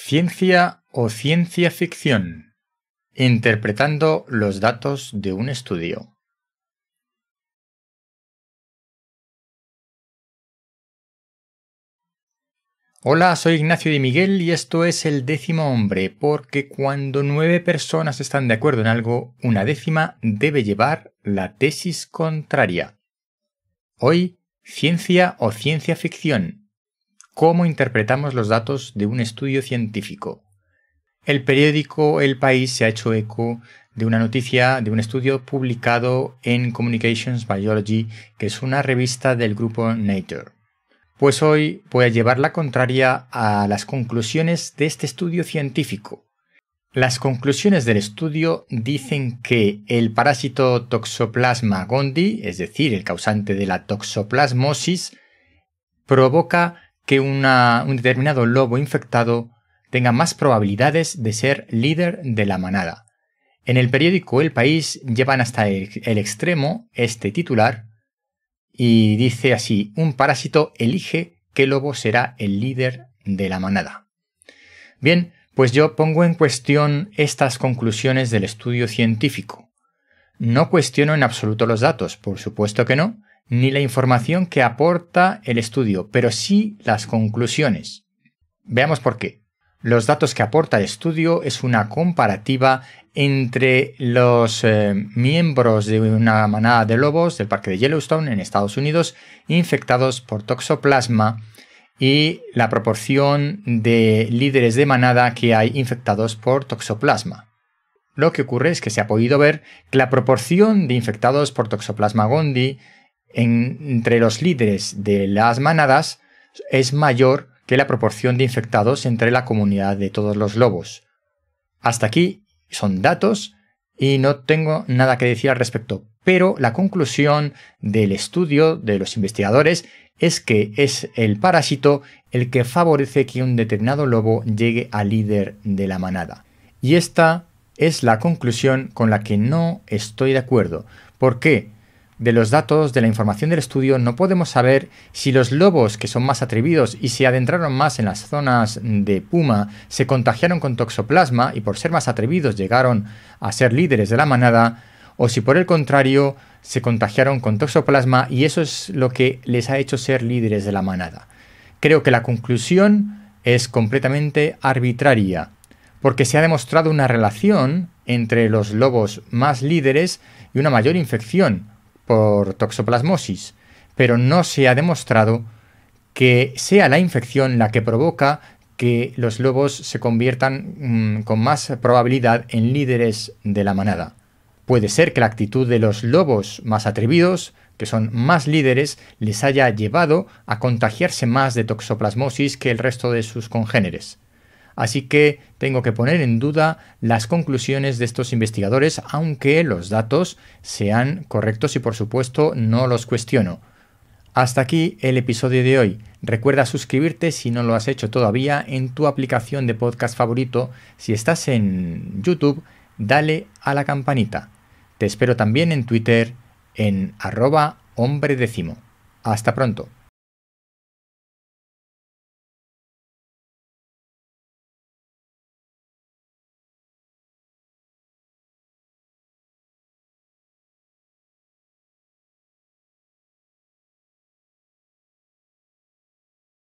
Ciencia o ciencia ficción. Interpretando los datos de un estudio. Hola, soy Ignacio de Miguel y esto es el décimo hombre, porque cuando nueve personas están de acuerdo en algo, una décima debe llevar la tesis contraria. Hoy, ciencia o ciencia ficción cómo interpretamos los datos de un estudio científico. El periódico El País se ha hecho eco de una noticia de un estudio publicado en Communications Biology, que es una revista del grupo Nature. Pues hoy voy a llevar la contraria a las conclusiones de este estudio científico. Las conclusiones del estudio dicen que el parásito Toxoplasma gondii, es decir, el causante de la toxoplasmosis, provoca que un determinado lobo infectado tenga más probabilidades de ser líder de la manada. En el periódico El País llevan hasta el, extremo este titular y dice así, un parásito elige qué lobo será el líder de la manada. Bien, pues yo pongo en cuestión estas conclusiones del estudio científico. No cuestiono en absoluto los datos, por supuesto que no, ni la información que aporta el estudio, pero sí las conclusiones. Veamos por qué. Los datos que aporta el estudio es una comparativa entre los eh, miembros de una manada de lobos del parque de Yellowstone en Estados Unidos infectados por toxoplasma y la proporción de líderes de manada que hay infectados por toxoplasma. Lo que ocurre es que se ha podido ver que la proporción de infectados por toxoplasma gondii entre los líderes de las manadas es mayor que la proporción de infectados entre la comunidad de todos los lobos. Hasta aquí son datos y no tengo nada que decir al respecto, pero la conclusión del estudio de los investigadores es que es el parásito el que favorece que un determinado lobo llegue al líder de la manada. Y esta es la conclusión con la que no estoy de acuerdo. ¿Por qué? De los datos de la información del estudio no podemos saber si los lobos que son más atrevidos y se adentraron más en las zonas de puma se contagiaron con toxoplasma y por ser más atrevidos llegaron a ser líderes de la manada o si por el contrario se contagiaron con toxoplasma y eso es lo que les ha hecho ser líderes de la manada. Creo que la conclusión es completamente arbitraria porque se ha demostrado una relación entre los lobos más líderes y una mayor infección por toxoplasmosis, pero no se ha demostrado que sea la infección la que provoca que los lobos se conviertan mm, con más probabilidad en líderes de la manada. Puede ser que la actitud de los lobos más atrevidos, que son más líderes, les haya llevado a contagiarse más de toxoplasmosis que el resto de sus congéneres. Así que tengo que poner en duda las conclusiones de estos investigadores, aunque los datos sean correctos y por supuesto no los cuestiono. Hasta aquí el episodio de hoy. Recuerda suscribirte si no lo has hecho todavía en tu aplicación de podcast favorito. Si estás en YouTube, dale a la campanita. Te espero también en Twitter en arroba hombre décimo. Hasta pronto.